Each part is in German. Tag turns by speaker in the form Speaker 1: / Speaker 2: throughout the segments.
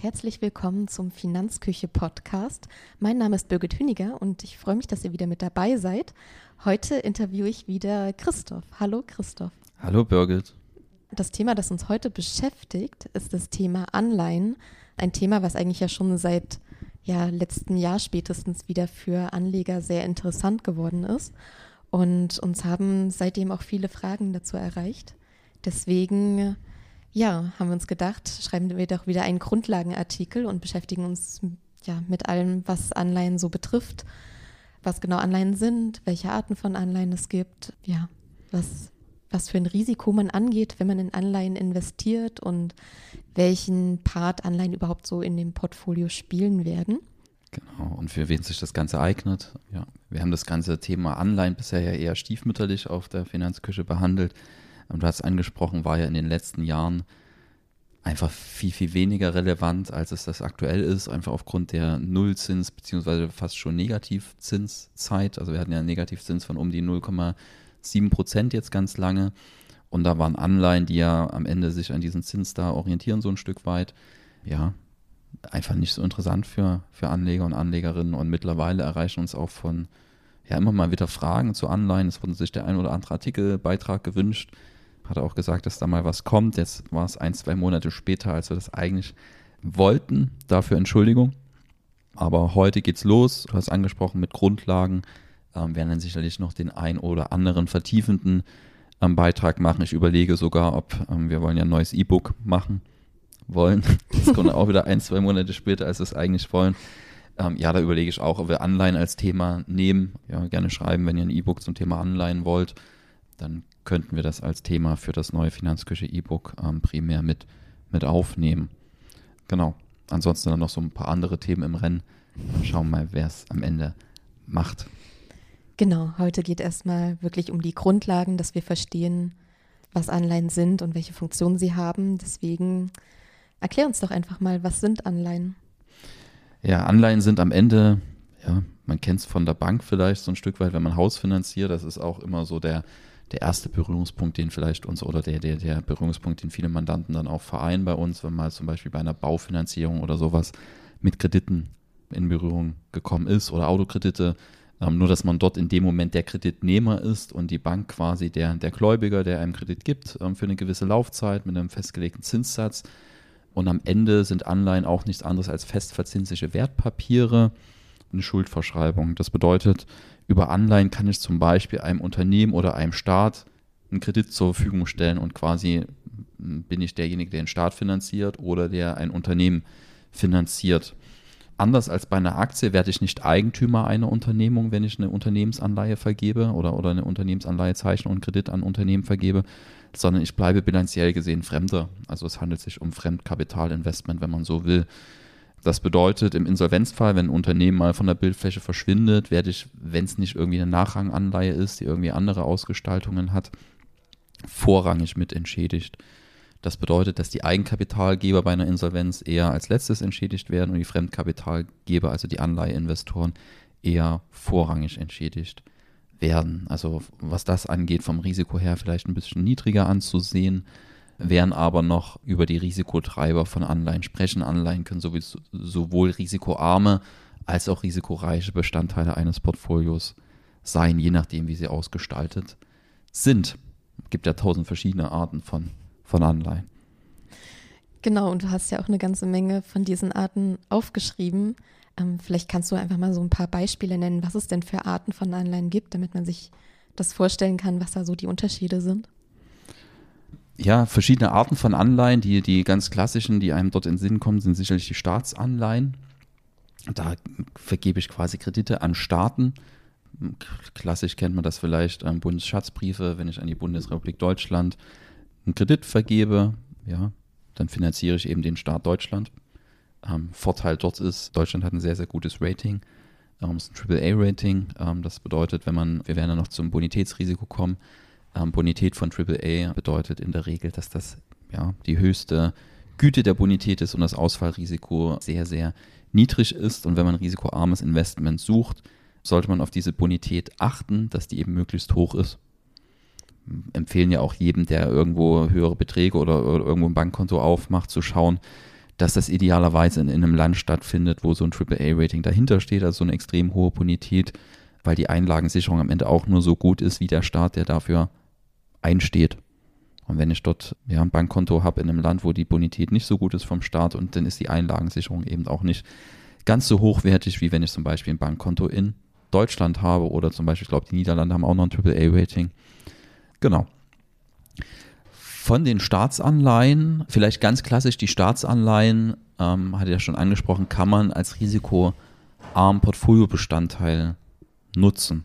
Speaker 1: Und herzlich willkommen zum Finanzküche Podcast. Mein Name ist Birgit Hüniger und ich freue mich, dass ihr wieder mit dabei seid. Heute interviewe ich wieder Christoph. Hallo Christoph.
Speaker 2: Hallo Birgit.
Speaker 1: Das Thema, das uns heute beschäftigt, ist das Thema Anleihen. Ein Thema, was eigentlich ja schon seit ja, letzten Jahr spätestens wieder für Anleger sehr interessant geworden ist. Und uns haben seitdem auch viele Fragen dazu erreicht. Deswegen ja, haben wir uns gedacht, schreiben wir doch wieder einen Grundlagenartikel und beschäftigen uns ja mit allem, was Anleihen so betrifft, was genau Anleihen sind, welche Arten von Anleihen es gibt, ja, was, was für ein Risiko man angeht, wenn man in Anleihen investiert und welchen Part Anleihen überhaupt so in dem Portfolio spielen werden.
Speaker 2: Genau, und für wen sich das Ganze eignet. Ja, wir haben das ganze Thema Anleihen bisher ja eher stiefmütterlich auf der Finanzküche behandelt du hast angesprochen, war ja in den letzten Jahren einfach viel, viel weniger relevant, als es das aktuell ist, einfach aufgrund der Nullzins- bzw. fast schon Negativzinszeit. Also wir hatten ja einen Negativzins von um die 0,7 Prozent jetzt ganz lange. Und da waren Anleihen, die ja am Ende sich an diesen Zins da orientieren, so ein Stück weit. Ja, einfach nicht so interessant für, für Anleger und Anlegerinnen. Und mittlerweile erreichen uns auch von, ja, immer mal wieder Fragen zu Anleihen. Es wurden sich der ein oder andere Artikelbeitrag gewünscht hat auch gesagt, dass da mal was kommt. Jetzt war es ein, zwei Monate später, als wir das eigentlich wollten. Dafür Entschuldigung. Aber heute geht's los. Du hast angesprochen mit Grundlagen. Ähm, werden dann sicherlich noch den ein oder anderen vertiefenden ähm, Beitrag machen. Ich überlege sogar, ob ähm, wir wollen ja ein neues E-Book machen wollen. Das kommt auch wieder ein, zwei Monate später, als wir es eigentlich wollen. Ähm, ja, da überlege ich auch, ob wir Anleihen als Thema nehmen. Ja, gerne schreiben, wenn ihr ein E-Book zum Thema Anleihen wollt dann könnten wir das als Thema für das neue Finanzküche E-Book ähm, primär mit, mit aufnehmen. Genau. Ansonsten dann noch so ein paar andere Themen im Rennen. Dann schauen wir mal, wer es am Ende macht.
Speaker 1: Genau, heute geht erstmal wirklich um die Grundlagen, dass wir verstehen, was Anleihen sind und welche Funktionen sie haben. Deswegen erklär uns doch einfach mal, was sind Anleihen?
Speaker 2: Ja, Anleihen sind am Ende, ja, man kennt es von der Bank vielleicht so ein Stück weit, wenn man Haus finanziert. Das ist auch immer so der, der erste Berührungspunkt, den vielleicht uns oder der, der, der Berührungspunkt, den viele Mandanten dann auch vereinen bei uns, wenn man zum Beispiel bei einer Baufinanzierung oder sowas mit Krediten in Berührung gekommen ist oder Autokredite. Ähm, nur, dass man dort in dem Moment der Kreditnehmer ist und die Bank quasi der, der Gläubiger, der einem Kredit gibt ähm, für eine gewisse Laufzeit mit einem festgelegten Zinssatz. Und am Ende sind Anleihen auch nichts anderes als festverzinsliche Wertpapiere, eine Schuldverschreibung. Das bedeutet, über Anleihen kann ich zum Beispiel einem Unternehmen oder einem Staat einen Kredit zur Verfügung stellen und quasi hm, bin ich derjenige, der den Staat finanziert oder der ein Unternehmen finanziert. Anders als bei einer Aktie werde ich nicht Eigentümer einer Unternehmung, wenn ich eine Unternehmensanleihe vergebe oder, oder eine Unternehmensanleihe zeichne und Kredit an Unternehmen vergebe, sondern ich bleibe bilanziell gesehen Fremder. Also es handelt sich um Fremdkapitalinvestment, wenn man so will. Das bedeutet, im Insolvenzfall, wenn ein Unternehmen mal von der Bildfläche verschwindet, werde ich, wenn es nicht irgendwie eine Nachranganleihe ist, die irgendwie andere Ausgestaltungen hat, vorrangig mit entschädigt. Das bedeutet, dass die Eigenkapitalgeber bei einer Insolvenz eher als letztes entschädigt werden und die Fremdkapitalgeber, also die Anleiheinvestoren, eher vorrangig entschädigt werden. Also was das angeht, vom Risiko her vielleicht ein bisschen niedriger anzusehen werden aber noch über die Risikotreiber von Anleihen sprechen. Anleihen können sowieso, sowohl risikoarme als auch risikoreiche Bestandteile eines Portfolios sein, je nachdem, wie sie ausgestaltet sind. Es gibt ja tausend verschiedene Arten von, von Anleihen.
Speaker 1: Genau, und du hast ja auch eine ganze Menge von diesen Arten aufgeschrieben. Ähm, vielleicht kannst du einfach mal so ein paar Beispiele nennen, was es denn für Arten von Anleihen gibt, damit man sich das vorstellen kann, was da so die Unterschiede sind
Speaker 2: ja, verschiedene Arten von Anleihen. Die, die ganz klassischen, die einem dort in den Sinn kommen, sind sicherlich die Staatsanleihen. Da vergebe ich quasi Kredite an Staaten. Klassisch kennt man das vielleicht, ähm, Bundesschatzbriefe, wenn ich an die Bundesrepublik Deutschland einen Kredit vergebe, ja, dann finanziere ich eben den Staat Deutschland. Ähm, Vorteil dort ist, Deutschland hat ein sehr, sehr gutes Rating. Ähm, ist ein AAA-Rating. Ähm, das bedeutet, wenn man, wir werden ja noch zum Bonitätsrisiko kommen, ähm, Bonität von AAA bedeutet in der Regel, dass das ja, die höchste Güte der Bonität ist und das Ausfallrisiko sehr, sehr niedrig ist. Und wenn man risikoarmes Investment sucht, sollte man auf diese Bonität achten, dass die eben möglichst hoch ist. Empfehlen ja auch jedem, der irgendwo höhere Beträge oder, oder irgendwo ein Bankkonto aufmacht, zu schauen, dass das idealerweise in, in einem Land stattfindet, wo so ein AAA-Rating dahinter steht, also so eine extrem hohe Bonität, weil die Einlagensicherung am Ende auch nur so gut ist, wie der Staat, der dafür einsteht. Und wenn ich dort ja, ein Bankkonto habe in einem Land, wo die Bonität nicht so gut ist vom Staat, und dann ist die Einlagensicherung eben auch nicht ganz so hochwertig, wie wenn ich zum Beispiel ein Bankkonto in Deutschland habe oder zum Beispiel, ich glaube, die Niederlande haben auch noch ein AAA-Rating. Genau. Von den Staatsanleihen, vielleicht ganz klassisch die Staatsanleihen, ähm, hatte ich ja schon angesprochen, kann man als risikoarm Portfoliobestandteil nutzen.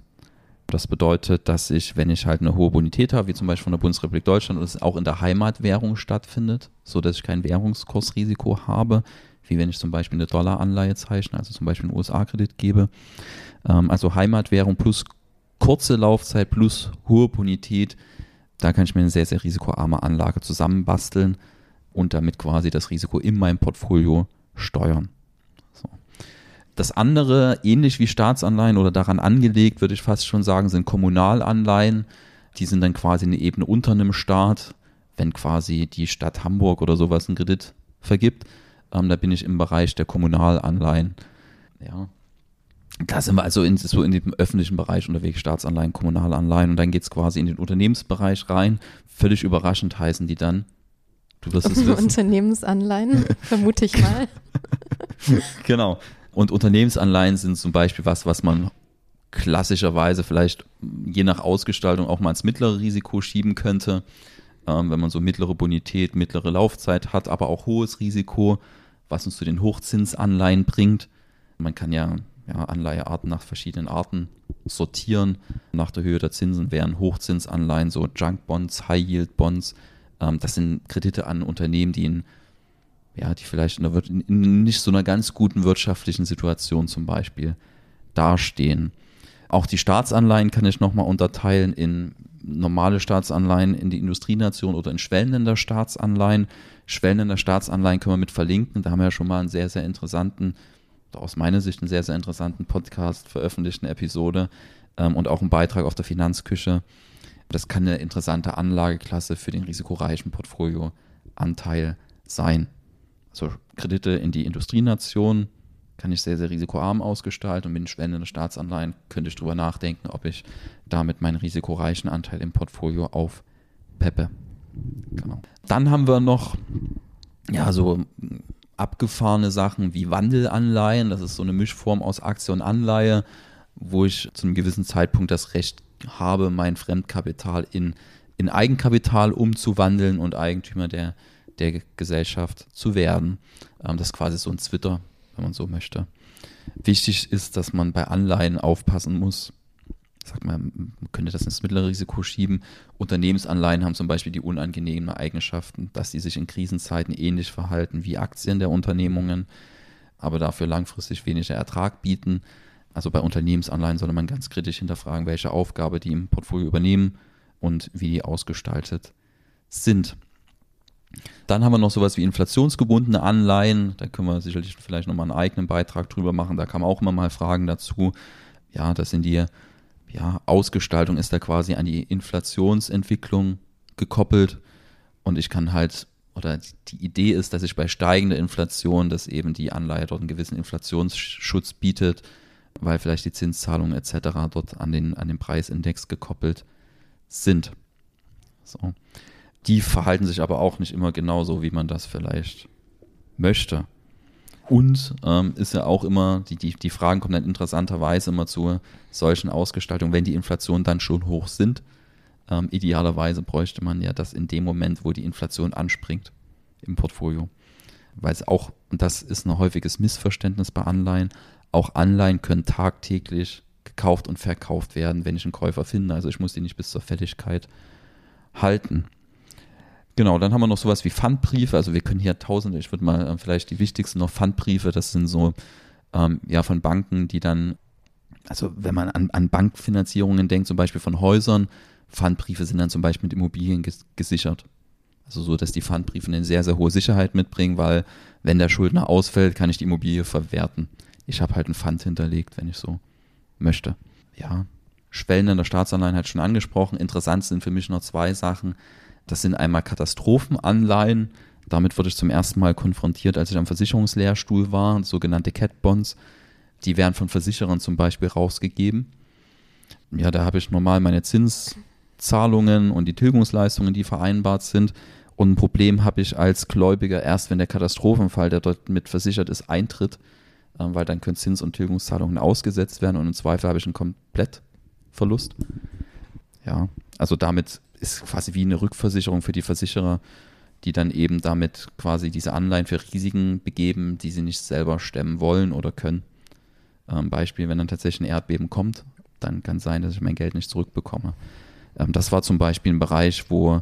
Speaker 2: Das bedeutet, dass ich, wenn ich halt eine hohe Bonität habe, wie zum Beispiel von der Bundesrepublik Deutschland, und es auch in der Heimatwährung stattfindet, so dass ich kein Währungskursrisiko habe, wie wenn ich zum Beispiel eine Dollaranleihe zeichne, also zum Beispiel einen USA-Kredit gebe. Ähm, also Heimatwährung plus kurze Laufzeit plus hohe Bonität, da kann ich mir eine sehr, sehr risikoarme Anlage zusammenbasteln und damit quasi das Risiko in meinem Portfolio steuern. Das andere, ähnlich wie Staatsanleihen oder daran angelegt, würde ich fast schon sagen, sind Kommunalanleihen. Die sind dann quasi eine Ebene unter einem Staat, wenn quasi die Stadt Hamburg oder sowas einen Kredit vergibt ähm, da bin ich im Bereich der Kommunalanleihen. Ja. Da sind wir also in, so in dem öffentlichen Bereich unterwegs, Staatsanleihen, Kommunalanleihen und dann geht es quasi in den Unternehmensbereich rein. Völlig überraschend heißen die dann.
Speaker 1: Du wirst es wissen. Unternehmensanleihen, vermute ich mal.
Speaker 2: genau. Und Unternehmensanleihen sind zum Beispiel was, was man klassischerweise vielleicht je nach Ausgestaltung auch mal ins mittlere Risiko schieben könnte ähm, wenn man so mittlere Bonität, mittlere Laufzeit hat, aber auch hohes Risiko, was uns zu den Hochzinsanleihen bringt. Man kann ja, ja Anleihearten nach verschiedenen Arten sortieren. Nach der Höhe der Zinsen wären Hochzinsanleihen, so Junk Bonds, High Yield Bonds. Ähm, das sind Kredite an Unternehmen, die in ja, die vielleicht in, einer, in nicht so einer ganz guten wirtschaftlichen Situation zum Beispiel dastehen. Auch die Staatsanleihen kann ich nochmal unterteilen in normale Staatsanleihen in die Industrienation oder in schwellender Staatsanleihen. Schwellender Staatsanleihen können wir mit verlinken. Da haben wir ja schon mal einen sehr, sehr interessanten, aus meiner Sicht einen sehr, sehr interessanten Podcast veröffentlicht, eine Episode ähm, und auch einen Beitrag auf der Finanzküche. Das kann eine interessante Anlageklasse für den risikoreichen Portfolioanteil sein. Also Kredite in die Industrienation, kann ich sehr, sehr risikoarm ausgestalten und mit den schwellenden Staatsanleihen könnte ich darüber nachdenken, ob ich damit meinen risikoreichen Anteil im Portfolio aufpeppe. Genau. Dann haben wir noch ja, so abgefahrene Sachen wie Wandelanleihen. Das ist so eine Mischform aus Aktie und Anleihe, wo ich zu einem gewissen Zeitpunkt das Recht habe, mein Fremdkapital in, in Eigenkapital umzuwandeln und Eigentümer der, der Gesellschaft zu werden. Ähm, das ist quasi so ein Twitter wenn man so möchte. Wichtig ist, dass man bei Anleihen aufpassen muss. Sag mal, man könnte das ins mittlere Risiko schieben. Unternehmensanleihen haben zum Beispiel die unangenehmen Eigenschaften, dass sie sich in Krisenzeiten ähnlich verhalten wie Aktien der Unternehmungen, aber dafür langfristig weniger Ertrag bieten. Also bei Unternehmensanleihen sollte man ganz kritisch hinterfragen, welche Aufgabe die im Portfolio übernehmen und wie die ausgestaltet sind. Dann haben wir noch sowas wie inflationsgebundene Anleihen. Da können wir sicherlich vielleicht nochmal einen eigenen Beitrag drüber machen. Da kann man auch immer mal Fragen dazu. Ja, das sind die, ja, Ausgestaltung ist da quasi an die Inflationsentwicklung gekoppelt. Und ich kann halt, oder die Idee ist, dass ich bei steigender Inflation, dass eben die Anleihe dort einen gewissen Inflationsschutz bietet, weil vielleicht die Zinszahlungen etc. dort an den, an den Preisindex gekoppelt sind. So. Die verhalten sich aber auch nicht immer genauso, wie man das vielleicht möchte. Und ähm, ist ja auch immer, die, die, die Fragen kommen dann interessanterweise immer zu solchen Ausgestaltungen, wenn die Inflation dann schon hoch sind. Ähm, idealerweise bräuchte man ja das in dem Moment, wo die Inflation anspringt im Portfolio. Weil es auch, und das ist ein häufiges Missverständnis bei Anleihen, auch Anleihen können tagtäglich gekauft und verkauft werden, wenn ich einen Käufer finde. Also ich muss die nicht bis zur Fälligkeit halten. Genau, dann haben wir noch sowas wie Pfandbriefe. Also wir können hier tausende, ich würde mal äh, vielleicht die wichtigsten noch Pfandbriefe, das sind so ähm, ja von Banken, die dann, also wenn man an, an Bankfinanzierungen denkt, zum Beispiel von Häusern, Pfandbriefe sind dann zum Beispiel mit Immobilien ges gesichert. Also so, dass die Pfandbriefe eine sehr, sehr hohe Sicherheit mitbringen, weil wenn der Schuldner ausfällt, kann ich die Immobilie verwerten. Ich habe halt ein Pfand hinterlegt, wenn ich so möchte. Ja, Schwellen in der Staatsanleihen hat schon angesprochen. Interessant sind für mich noch zwei Sachen. Das sind einmal Katastrophenanleihen. Damit wurde ich zum ersten Mal konfrontiert, als ich am Versicherungslehrstuhl war, sogenannte Cat Bonds. Die werden von Versicherern zum Beispiel rausgegeben. Ja, da habe ich normal meine Zinszahlungen und die Tilgungsleistungen, die vereinbart sind. Und ein Problem habe ich als Gläubiger erst, wenn der Katastrophenfall, der dort mit versichert ist, eintritt, äh, weil dann können Zins- und Tilgungszahlungen ausgesetzt werden und im Zweifel habe ich einen Komplettverlust. Ja, also damit ist quasi wie eine Rückversicherung für die Versicherer, die dann eben damit quasi diese Anleihen für Risiken begeben, die sie nicht selber stemmen wollen oder können. Ähm, Beispiel, wenn dann tatsächlich ein Erdbeben kommt, dann kann es sein, dass ich mein Geld nicht zurückbekomme. Ähm, das war zum Beispiel ein Bereich, wo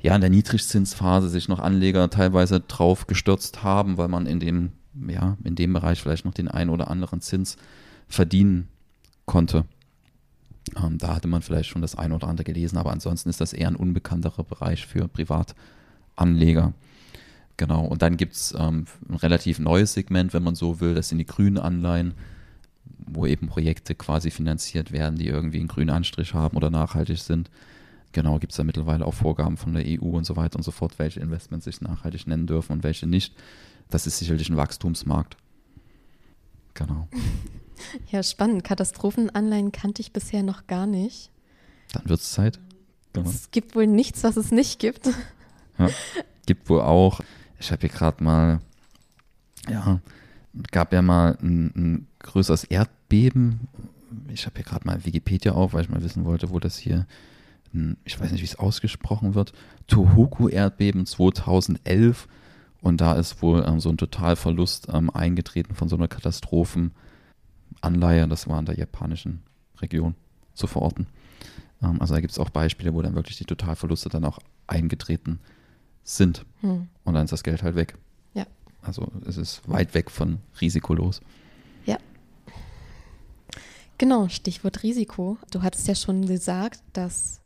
Speaker 2: ja in der Niedrigzinsphase sich noch Anleger teilweise drauf gestürzt haben, weil man in dem, ja, in dem Bereich vielleicht noch den einen oder anderen Zins verdienen konnte. Ähm, da hatte man vielleicht schon das eine oder andere gelesen, aber ansonsten ist das eher ein unbekannterer Bereich für Privatanleger. Genau, und dann gibt es ähm, ein relativ neues Segment, wenn man so will, das sind die grünen Anleihen, wo eben Projekte quasi finanziert werden, die irgendwie einen grünen Anstrich haben oder nachhaltig sind. Genau, gibt es da mittlerweile auch Vorgaben von der EU und so weiter und so fort, welche Investments sich nachhaltig nennen dürfen und welche nicht. Das ist sicherlich ein Wachstumsmarkt. Genau.
Speaker 1: Ja, spannend. Katastrophenanleihen kannte ich bisher noch gar nicht.
Speaker 2: Dann wird es Zeit.
Speaker 1: Genau. Es gibt wohl nichts, was es nicht gibt.
Speaker 2: Ja, gibt wohl auch. Ich habe hier gerade mal, ja, gab ja mal ein, ein größeres Erdbeben. Ich habe hier gerade mal Wikipedia auf, weil ich mal wissen wollte, wo das hier, ich weiß nicht, wie es ausgesprochen wird, Tohoku-Erdbeben 2011. Und da ist wohl ähm, so ein Totalverlust ähm, eingetreten von so einer Katastrophen. Anleihe, das war in der japanischen Region zu verorten. Ähm, also da gibt es auch Beispiele, wo dann wirklich die Totalverluste dann auch eingetreten sind. Hm. Und dann ist das Geld halt weg.
Speaker 1: Ja.
Speaker 2: Also es ist weit weg von risikolos.
Speaker 1: Ja. Genau, Stichwort Risiko. Du hattest ja schon gesagt, dass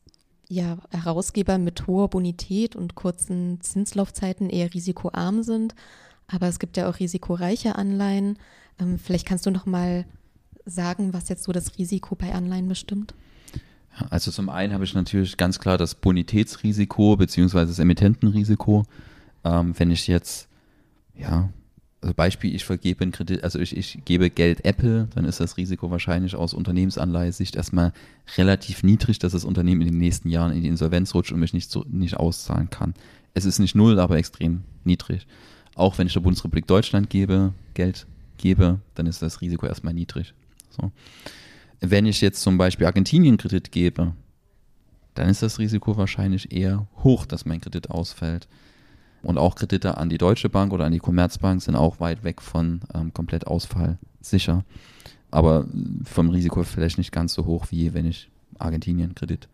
Speaker 1: ja, Herausgeber mit hoher Bonität und kurzen Zinslaufzeiten eher risikoarm sind. Aber es gibt ja auch risikoreiche Anleihen. Ähm, vielleicht kannst du noch mal sagen, was jetzt so das Risiko bei Anleihen bestimmt?
Speaker 2: Also zum einen habe ich natürlich ganz klar das Bonitätsrisiko beziehungsweise das Emittentenrisiko. Ähm, wenn ich jetzt, ja, also Beispiel, ich vergebe Kredit, also ich, ich gebe Geld Apple, dann ist das Risiko wahrscheinlich aus Unternehmensanleihesicht erstmal relativ niedrig, dass das Unternehmen in den nächsten Jahren in die Insolvenz rutscht und mich nicht, so, nicht auszahlen kann. Es ist nicht null, aber extrem niedrig. Auch wenn ich der Bundesrepublik Deutschland gebe, Geld gebe, dann ist das Risiko erstmal niedrig. So. Wenn ich jetzt zum Beispiel Argentinien Kredit gebe, dann ist das Risiko wahrscheinlich eher hoch, dass mein Kredit ausfällt. Und auch Kredite an die Deutsche Bank oder an die Commerzbank sind auch weit weg von ähm, Komplettausfall sicher. Aber vom Risiko vielleicht nicht ganz so hoch, wie wenn ich Argentinien Kredit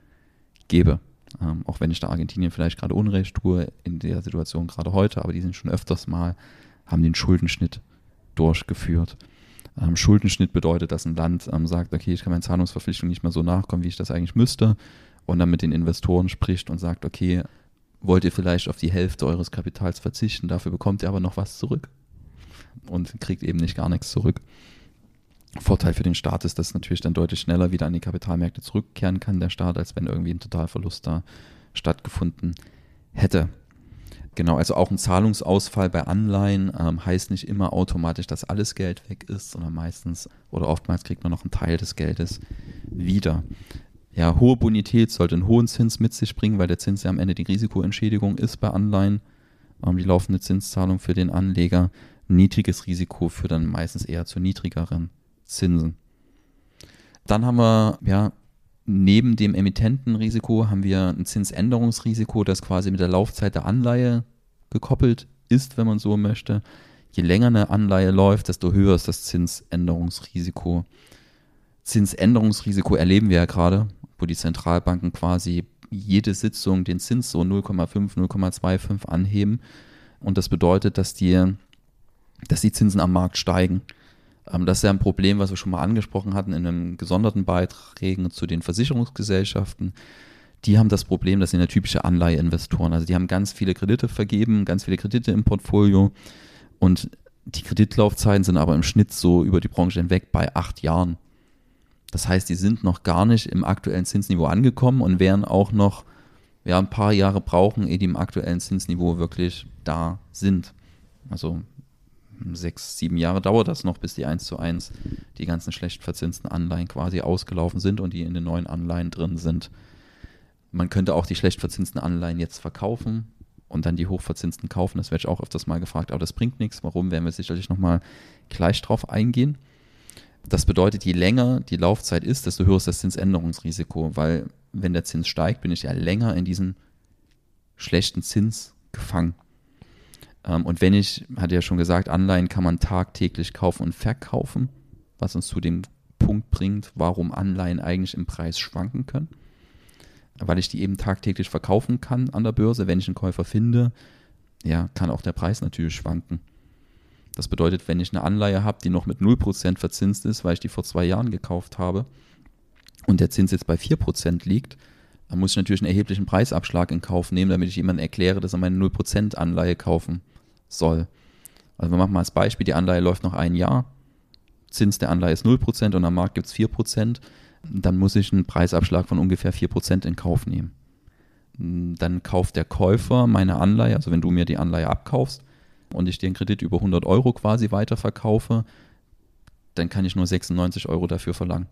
Speaker 2: gebe. Ähm, auch wenn ich da Argentinien vielleicht gerade Unrecht tue, in der Situation gerade heute, aber die sind schon öfters mal, haben den Schuldenschnitt durchgeführt. Ähm, Schuldenschnitt bedeutet, dass ein Land ähm, sagt, okay, ich kann meinen Zahlungsverpflichtungen nicht mehr so nachkommen, wie ich das eigentlich müsste. Und dann mit den Investoren spricht und sagt, okay, wollt ihr vielleicht auf die Hälfte eures Kapitals verzichten, dafür bekommt ihr aber noch was zurück. Und kriegt eben nicht gar nichts zurück. Vorteil für den Staat ist, dass natürlich dann deutlich schneller wieder an die Kapitalmärkte zurückkehren kann, der Staat, als wenn irgendwie ein Totalverlust da stattgefunden hätte. Genau, also auch ein Zahlungsausfall bei Anleihen ähm, heißt nicht immer automatisch, dass alles Geld weg ist, sondern meistens oder oftmals kriegt man noch einen Teil des Geldes wieder. Ja, hohe Bonität sollte einen hohen Zins mit sich bringen, weil der Zins ja am Ende die Risikoentschädigung ist bei Anleihen, ähm, die laufende Zinszahlung für den Anleger. Niedriges Risiko führt dann meistens eher zu niedrigeren Zinsen. Dann haben wir ja neben dem Emittentenrisiko haben wir ein Zinsänderungsrisiko, das quasi mit der Laufzeit der Anleihe gekoppelt ist, wenn man so möchte. Je länger eine Anleihe läuft, desto höher ist das Zinsänderungsrisiko. Zinsänderungsrisiko erleben wir ja gerade, wo die Zentralbanken quasi jede Sitzung den Zins so 0,5, 0,25 anheben. Und das bedeutet, dass die, dass die Zinsen am Markt steigen. Ähm, das ist ja ein Problem, was wir schon mal angesprochen hatten in einem gesonderten Beiträgen zu den Versicherungsgesellschaften. Die haben das Problem, dass sie eine typische Anleiheinvestoren, also die haben ganz viele Kredite vergeben, ganz viele Kredite im Portfolio und die Kreditlaufzeiten sind aber im Schnitt so über die Branche hinweg bei acht Jahren. Das heißt, die sind noch gar nicht im aktuellen Zinsniveau angekommen und wären auch noch ja, ein paar Jahre brauchen, ehe die im aktuellen Zinsniveau wirklich da sind. Also sechs, sieben Jahre dauert das noch, bis die 1 zu 1 die ganzen schlecht verzinsten Anleihen quasi ausgelaufen sind und die in den neuen Anleihen drin sind. Man könnte auch die schlecht verzinsten Anleihen jetzt verkaufen und dann die hochverzinsten kaufen. Das werde ich auch öfters mal gefragt, aber das bringt nichts. Warum, werden wir sicherlich nochmal gleich drauf eingehen. Das bedeutet, je länger die Laufzeit ist, desto höher ist das Zinsänderungsrisiko, weil wenn der Zins steigt, bin ich ja länger in diesem schlechten Zins gefangen. Ähm, und wenn ich, hatte ja schon gesagt, Anleihen kann man tagtäglich kaufen und verkaufen, was uns zu dem Punkt bringt, warum Anleihen eigentlich im Preis schwanken können. Weil ich die eben tagtäglich verkaufen kann an der Börse. Wenn ich einen Käufer finde, ja, kann auch der Preis natürlich schwanken. Das bedeutet, wenn ich eine Anleihe habe, die noch mit 0% verzinst ist, weil ich die vor zwei Jahren gekauft habe und der Zins jetzt bei 4% liegt, dann muss ich natürlich einen erheblichen Preisabschlag in Kauf nehmen, damit ich jemandem erkläre, dass er meine 0% Anleihe kaufen soll. Also wir machen mal als Beispiel, die Anleihe läuft noch ein Jahr, Zins der Anleihe ist 0% und am Markt gibt es 4%, dann muss ich einen Preisabschlag von ungefähr 4% in Kauf nehmen. Dann kauft der Käufer meine Anleihe, also wenn du mir die Anleihe abkaufst und ich den Kredit über 100 Euro quasi weiterverkaufe, dann kann ich nur 96 Euro dafür verlangen.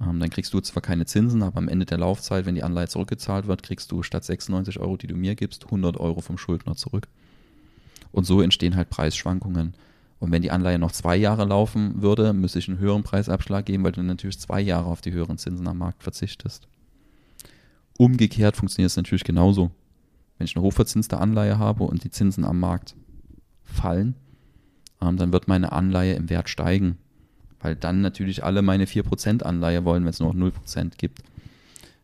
Speaker 2: Ähm, dann kriegst du zwar keine Zinsen, aber am Ende der Laufzeit, wenn die Anleihe zurückgezahlt wird, kriegst du statt 96 Euro, die du mir gibst, 100 Euro vom Schuldner zurück. Und so entstehen halt Preisschwankungen. Und wenn die Anleihe noch zwei Jahre laufen würde, müsste ich einen höheren Preisabschlag geben, weil du natürlich zwei Jahre auf die höheren Zinsen am Markt verzichtest. Umgekehrt funktioniert es natürlich genauso. Wenn ich eine hochverzinste Anleihe habe und die Zinsen am Markt fallen, ähm, dann wird meine Anleihe im Wert steigen, weil dann natürlich alle meine 4% Anleihe wollen, wenn es nur noch 0% gibt.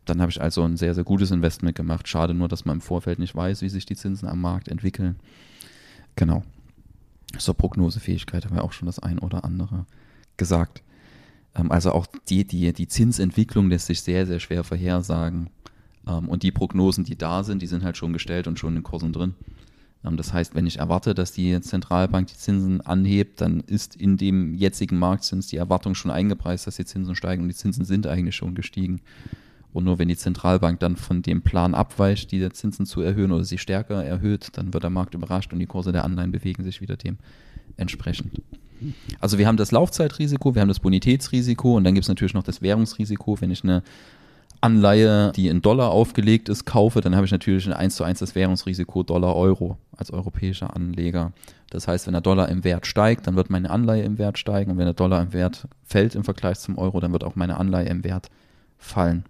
Speaker 2: Dann habe ich also ein sehr, sehr gutes Investment gemacht. Schade nur, dass man im Vorfeld nicht weiß, wie sich die Zinsen am Markt entwickeln. Genau. Zur Prognosefähigkeit haben wir auch schon das ein oder andere gesagt. Ähm, also auch die, die, die Zinsentwicklung lässt sich sehr, sehr schwer vorhersagen. Ähm, und die Prognosen, die da sind, die sind halt schon gestellt und schon in Kursen drin. Ähm, das heißt, wenn ich erwarte, dass die Zentralbank die Zinsen anhebt, dann ist in dem jetzigen Marktzins die Erwartung schon eingepreist, dass die Zinsen steigen und die Zinsen sind eigentlich schon gestiegen. Und nur wenn die Zentralbank dann von dem Plan abweicht, die Zinsen zu erhöhen oder sie stärker erhöht, dann wird der Markt überrascht und die Kurse der Anleihen bewegen sich wieder dementsprechend. Also wir haben das Laufzeitrisiko, wir haben das Bonitätsrisiko und dann gibt es natürlich noch das Währungsrisiko. Wenn ich eine Anleihe, die in Dollar aufgelegt ist, kaufe, dann habe ich natürlich ein 1 zu 1 das Währungsrisiko Dollar-Euro als europäischer Anleger. Das heißt, wenn der Dollar im Wert steigt, dann wird meine Anleihe im Wert steigen und wenn der Dollar im Wert fällt im Vergleich zum Euro, dann wird auch meine Anleihe im Wert fallen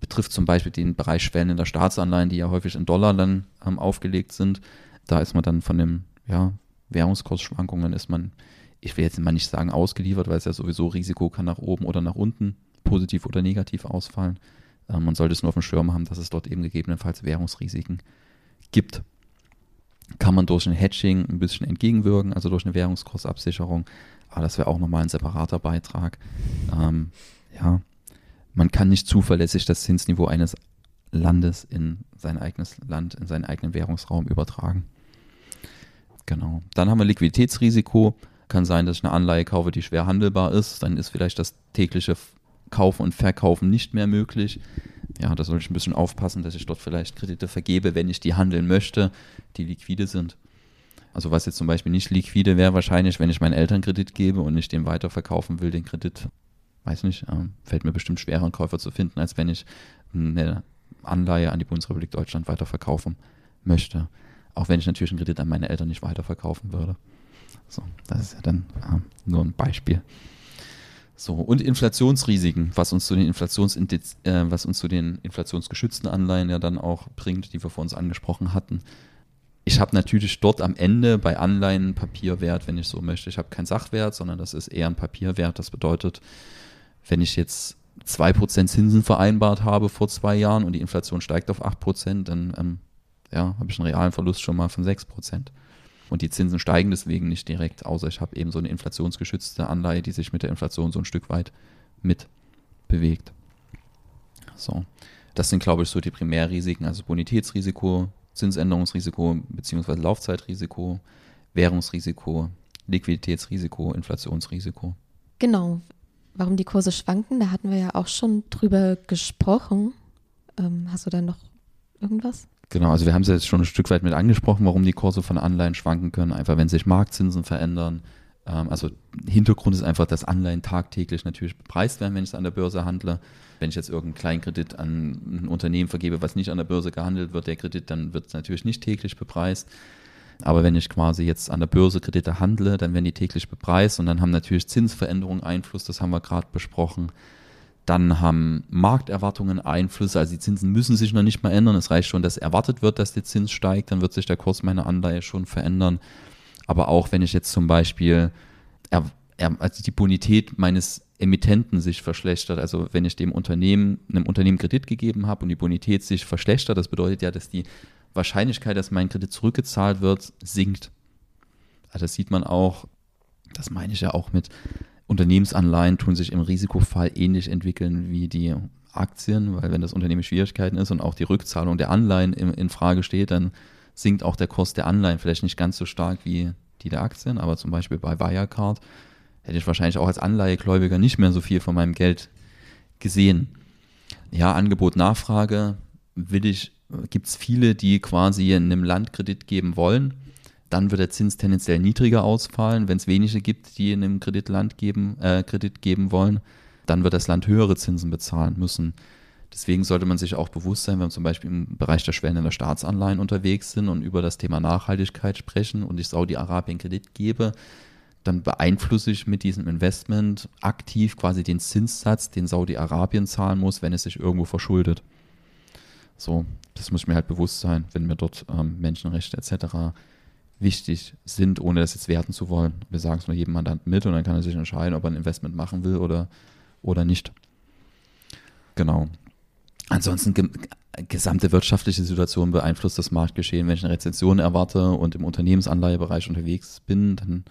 Speaker 2: betrifft zum Beispiel den Bereich Schwellen in der Staatsanleihen, die ja häufig in Dollar dann ähm, aufgelegt sind. Da ist man dann von den ja, Währungskursschwankungen ist man, ich will jetzt mal nicht sagen ausgeliefert, weil es ja sowieso Risiko kann nach oben oder nach unten positiv oder negativ ausfallen. Ähm, man sollte es nur auf dem Schirm haben, dass es dort eben gegebenenfalls Währungsrisiken gibt. Kann man durch ein Hedging ein bisschen entgegenwirken, also durch eine Währungskursabsicherung. Aber das wäre auch nochmal ein separater Beitrag. Ähm, ja, man kann nicht zuverlässig das Zinsniveau eines Landes in sein eigenes Land, in seinen eigenen Währungsraum übertragen. Genau. Dann haben wir Liquiditätsrisiko. Kann sein, dass ich eine Anleihe kaufe, die schwer handelbar ist. Dann ist vielleicht das tägliche Kaufen und Verkaufen nicht mehr möglich. Ja, da soll ich ein bisschen aufpassen, dass ich dort vielleicht Kredite vergebe, wenn ich die handeln möchte, die liquide sind. Also was jetzt zum Beispiel nicht liquide wäre, wahrscheinlich, wenn ich meinen Eltern Kredit gebe und nicht den weiterverkaufen will, den Kredit weiß nicht, äh, fällt mir bestimmt schwerer, einen Käufer zu finden, als wenn ich eine Anleihe an die Bundesrepublik Deutschland weiterverkaufen möchte. Auch wenn ich natürlich einen Kredit an meine Eltern nicht weiterverkaufen würde. So, das ist ja dann äh, nur ein Beispiel. So, und Inflationsrisiken, was uns zu den äh, was uns zu den inflationsgeschützten Anleihen ja dann auch bringt, die wir vor uns angesprochen hatten. Ich habe natürlich dort am Ende bei Anleihen Papierwert, wenn ich so möchte. Ich habe keinen Sachwert, sondern das ist eher ein Papierwert. Das bedeutet, wenn ich jetzt 2% Zinsen vereinbart habe vor zwei Jahren und die Inflation steigt auf 8%, dann ähm, ja, habe ich einen realen Verlust schon mal von 6%. Und die Zinsen steigen deswegen nicht direkt, außer ich habe eben so eine inflationsgeschützte Anleihe, die sich mit der Inflation so ein Stück weit mit bewegt. So, das sind, glaube ich, so die Primärrisiken, also Bonitätsrisiko, Zinsänderungsrisiko bzw. Laufzeitrisiko, Währungsrisiko, Liquiditätsrisiko, Inflationsrisiko.
Speaker 1: Genau warum die Kurse schwanken, da hatten wir ja auch schon drüber gesprochen. Ähm, hast du da noch irgendwas?
Speaker 2: Genau, also wir haben es jetzt schon ein Stück weit mit angesprochen, warum die Kurse von Anleihen schwanken können. Einfach wenn sich Marktzinsen verändern. Ähm, also Hintergrund ist einfach, dass Anleihen tagtäglich natürlich bepreist werden, wenn ich es an der Börse handle. Wenn ich jetzt irgendeinen Kleinkredit an ein Unternehmen vergebe, was nicht an der Börse gehandelt wird, der Kredit, dann wird es natürlich nicht täglich bepreist. Aber wenn ich quasi jetzt an der Börse Kredite handle, dann werden die täglich bepreist und dann haben natürlich Zinsveränderungen Einfluss, das haben wir gerade besprochen. Dann haben Markterwartungen Einfluss, also die Zinsen müssen sich noch nicht mal ändern. Es reicht schon, dass erwartet wird, dass der Zins steigt, dann wird sich der Kurs meiner Anleihe schon verändern. Aber auch wenn ich jetzt zum Beispiel also die Bonität meines Emittenten sich verschlechtert, also wenn ich dem Unternehmen, einem Unternehmen Kredit gegeben habe und die Bonität sich verschlechtert, das bedeutet ja, dass die Wahrscheinlichkeit, dass mein Kredit zurückgezahlt wird, sinkt. Also das sieht man auch, das meine ich ja auch mit Unternehmensanleihen tun sich im Risikofall ähnlich entwickeln wie die Aktien, weil wenn das Unternehmen Schwierigkeiten ist und auch die Rückzahlung der Anleihen in, in Frage steht, dann sinkt auch der Kurs der Anleihen vielleicht nicht ganz so stark wie die der Aktien, aber zum Beispiel bei Wirecard hätte ich wahrscheinlich auch als Anleihegläubiger nicht mehr so viel von meinem Geld gesehen. Ja, Angebot, Nachfrage will ich, gibt es viele, die quasi in einem Land Kredit geben wollen dann wird der Zins tendenziell niedriger ausfallen. Wenn es wenige gibt, die in einem Kreditland geben, äh, Kredit geben wollen, dann wird das Land höhere Zinsen bezahlen müssen. Deswegen sollte man sich auch bewusst sein, wenn wir zum Beispiel im Bereich der Schwellen in der Staatsanleihen unterwegs sind und über das Thema Nachhaltigkeit sprechen und ich Saudi-Arabien Kredit gebe, dann beeinflusse ich mit diesem Investment aktiv quasi den Zinssatz, den Saudi-Arabien zahlen muss, wenn es sich irgendwo verschuldet. So, das muss ich mir halt bewusst sein, wenn mir dort ähm, Menschenrechte etc wichtig sind, ohne das jetzt werten zu wollen. Wir sagen es nur jedem Mandanten mit und dann kann er sich entscheiden, ob er ein Investment machen will oder, oder nicht. Genau. Ansonsten ge gesamte wirtschaftliche Situation beeinflusst das Marktgeschehen. Wenn ich eine Rezession erwarte und im Unternehmensanleihebereich unterwegs bin, dann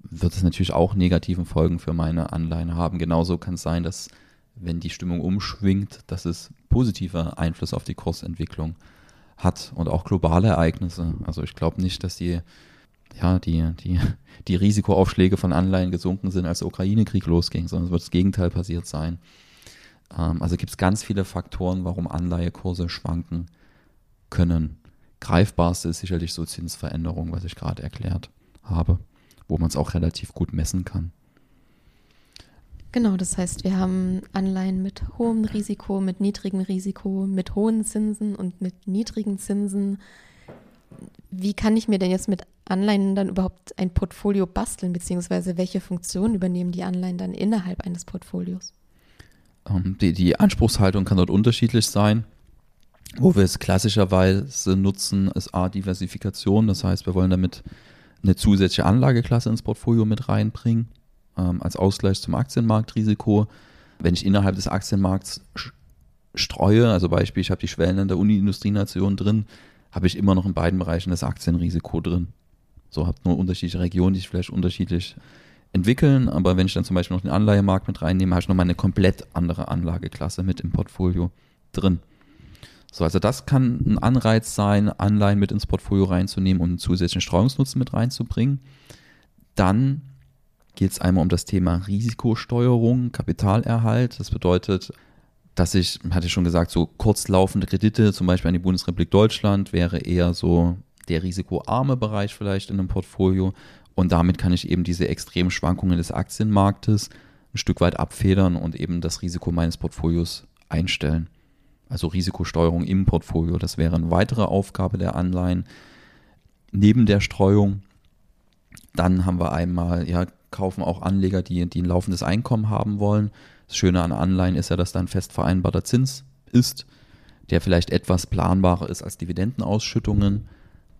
Speaker 2: wird es natürlich auch negativen Folgen für meine Anleihen haben. Genauso kann es sein, dass wenn die Stimmung umschwingt, dass es positiver Einfluss auf die Kursentwicklung hat und auch globale Ereignisse. Also ich glaube nicht, dass die, ja, die, die, die Risikoaufschläge von Anleihen gesunken sind, als der Ukraine-Krieg losging, sondern es wird das Gegenteil passiert sein. Ähm, also gibt es ganz viele Faktoren, warum Anleihekurse schwanken können. Greifbarste ist sicherlich so Zinsveränderung, was ich gerade erklärt habe, wo man es auch relativ gut messen kann.
Speaker 1: Genau, das heißt, wir haben Anleihen mit hohem Risiko, mit niedrigem Risiko, mit hohen Zinsen und mit niedrigen Zinsen. Wie kann ich mir denn jetzt mit Anleihen dann überhaupt ein Portfolio basteln, beziehungsweise welche Funktionen übernehmen die Anleihen dann innerhalb eines Portfolios?
Speaker 2: Ähm, die, die Anspruchshaltung kann dort unterschiedlich sein. Wo wir es klassischerweise nutzen, ist A-Diversifikation. Das heißt, wir wollen damit eine zusätzliche Anlageklasse ins Portfolio mit reinbringen ähm, als Ausgleich zum Aktienmarktrisiko. Wenn ich innerhalb des Aktienmarkts streue, also Beispiel, ich habe die Schwellenländer Uni-Industrienation drin, habe ich immer noch in beiden Bereichen das Aktienrisiko drin. So habe nur unterschiedliche Regionen, die sich vielleicht unterschiedlich entwickeln, aber wenn ich dann zum Beispiel noch den Anleihemarkt mit reinnehme, habe ich nochmal eine komplett andere Anlageklasse mit im Portfolio drin. So, also das kann ein Anreiz sein, Anleihen mit ins Portfolio reinzunehmen und einen zusätzlichen Streuungsnutzen mit reinzubringen. Dann geht es einmal um das Thema Risikosteuerung, Kapitalerhalt. Das bedeutet, dass ich, hatte ich schon gesagt, so kurzlaufende Kredite, zum Beispiel an die Bundesrepublik Deutschland, wäre eher so der risikoarme Bereich vielleicht in einem Portfolio. Und damit kann ich eben diese extremen Schwankungen des Aktienmarktes ein Stück weit abfedern und eben das Risiko meines Portfolios einstellen. Also Risikosteuerung im Portfolio, das wäre eine weitere Aufgabe der Anleihen. Neben der Streuung, dann haben wir einmal ja, kaufen auch Anleger, die, die ein laufendes Einkommen haben wollen. Das Schöne an Anleihen ist ja, dass da ein fest vereinbarter Zins ist, der vielleicht etwas planbarer ist als Dividendenausschüttungen.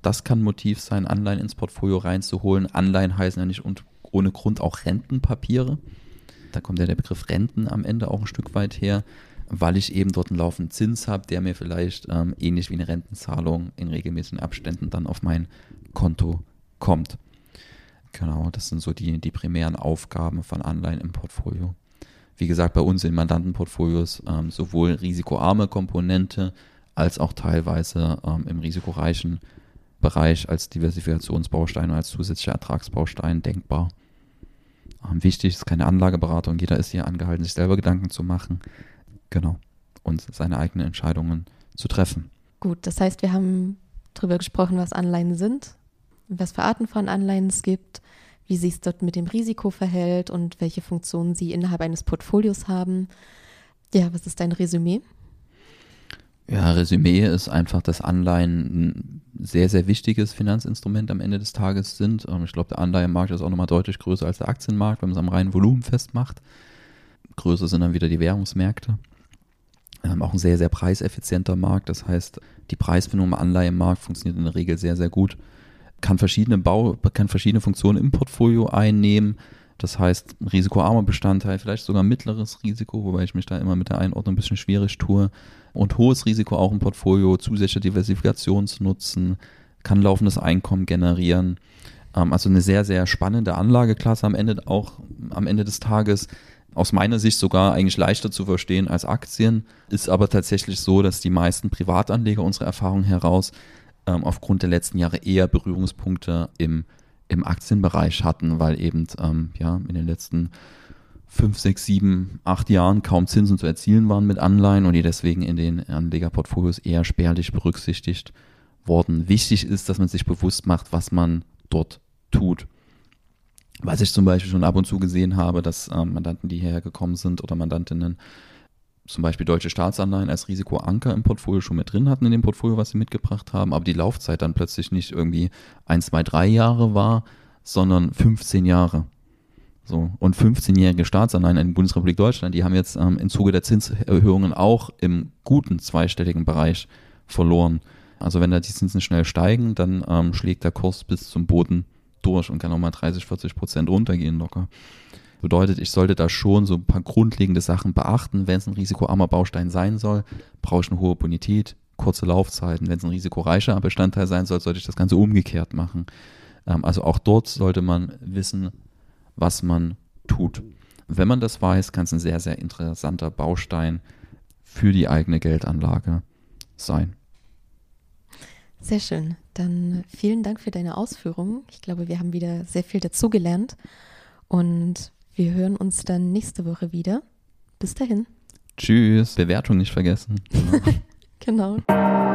Speaker 2: Das kann Motiv sein, Anleihen ins Portfolio reinzuholen. Anleihen heißen ja nicht ohne Grund auch Rentenpapiere. Da kommt ja der Begriff Renten am Ende auch ein Stück weit her, weil ich eben dort einen laufenden Zins habe, der mir vielleicht ähm, ähnlich wie eine Rentenzahlung in regelmäßigen Abständen dann auf mein Konto kommt. Genau, das sind so die, die primären Aufgaben von Anleihen im Portfolio. Wie gesagt, bei uns in Mandantenportfolios ähm, sowohl risikoarme Komponente als auch teilweise ähm, im risikoreichen Bereich als Diversifikationsbaustein als zusätzlicher Ertragsbaustein denkbar. Ähm, wichtig ist keine Anlageberatung, jeder ist hier angehalten, sich selber Gedanken zu machen. Genau. und seine eigenen Entscheidungen zu treffen.
Speaker 1: Gut, das heißt, wir haben darüber gesprochen, was Anleihen sind, was für Arten von Anleihen es gibt, wie sich es dort mit dem Risiko verhält und welche Funktionen sie innerhalb eines Portfolios haben. Ja, was ist dein Resümee?
Speaker 2: Ja, Resümee ist einfach, dass Anleihen ein sehr, sehr wichtiges Finanzinstrument am Ende des Tages sind. Ähm, ich glaube, der Anleihenmarkt ist auch nochmal deutlich größer als der Aktienmarkt, wenn man es am reinen Volumen festmacht. Größer sind dann wieder die Währungsmärkte. Ähm, auch ein sehr, sehr preiseffizienter Markt. Das heißt, die Preisfindung im Anleihenmarkt funktioniert in der Regel sehr, sehr gut. Kann verschiedene Bau, kann verschiedene Funktionen im Portfolio einnehmen. Das heißt, risikoarmer Bestandteil, vielleicht sogar mittleres Risiko, wobei ich mich da immer mit der Einordnung ein bisschen schwierig tue. Und hohes Risiko auch im Portfolio, zusätzliche Diversifikationsnutzen, kann laufendes Einkommen generieren. Ähm, also eine sehr, sehr spannende Anlageklasse am Ende auch am Ende des Tages aus meiner Sicht sogar eigentlich leichter zu verstehen als Aktien. Ist aber tatsächlich so, dass die meisten Privatanleger unserer Erfahrung heraus ähm, aufgrund der letzten Jahre eher Berührungspunkte im, im Aktienbereich hatten, weil eben ähm, ja, in den letzten fünf, sechs, sieben, acht Jahren kaum Zinsen zu erzielen waren mit Anleihen und die deswegen in den Anlegerportfolios eher spärlich berücksichtigt worden. Wichtig ist, dass man sich bewusst macht, was man dort tut. Was ich zum Beispiel schon ab und zu gesehen habe, dass ähm, Mandanten, die hierher gekommen sind oder Mandantinnen zum Beispiel deutsche Staatsanleihen als Risikoanker im Portfolio schon mit drin hatten in dem Portfolio, was sie mitgebracht haben, aber die Laufzeit dann plötzlich nicht irgendwie ein, zwei, drei Jahre war, sondern 15 Jahre. So. Und 15-jährige Staatsanleihen in der Bundesrepublik Deutschland, die haben jetzt ähm, im Zuge der Zinserhöhungen auch im guten zweistelligen Bereich verloren. Also wenn da die Zinsen schnell steigen, dann ähm, schlägt der Kurs bis zum Boden durch und kann auch mal 30, 40 Prozent runtergehen locker. Bedeutet, ich sollte da schon so ein paar grundlegende Sachen beachten. Wenn es ein risikoarmer Baustein sein soll, brauche ich eine hohe Bonität, kurze Laufzeiten. Wenn es ein risikoreicher Bestandteil sein soll, sollte ich das Ganze umgekehrt machen. Ähm, also auch dort sollte man wissen, was man tut. Wenn man das weiß, kann es ein sehr, sehr interessanter Baustein für die eigene Geldanlage sein.
Speaker 1: Sehr schön. Dann vielen Dank für deine Ausführungen. Ich glaube, wir haben wieder sehr viel dazugelernt und wir hören uns dann nächste Woche wieder. Bis dahin.
Speaker 2: Tschüss. Bewertung nicht vergessen.
Speaker 1: genau. genau.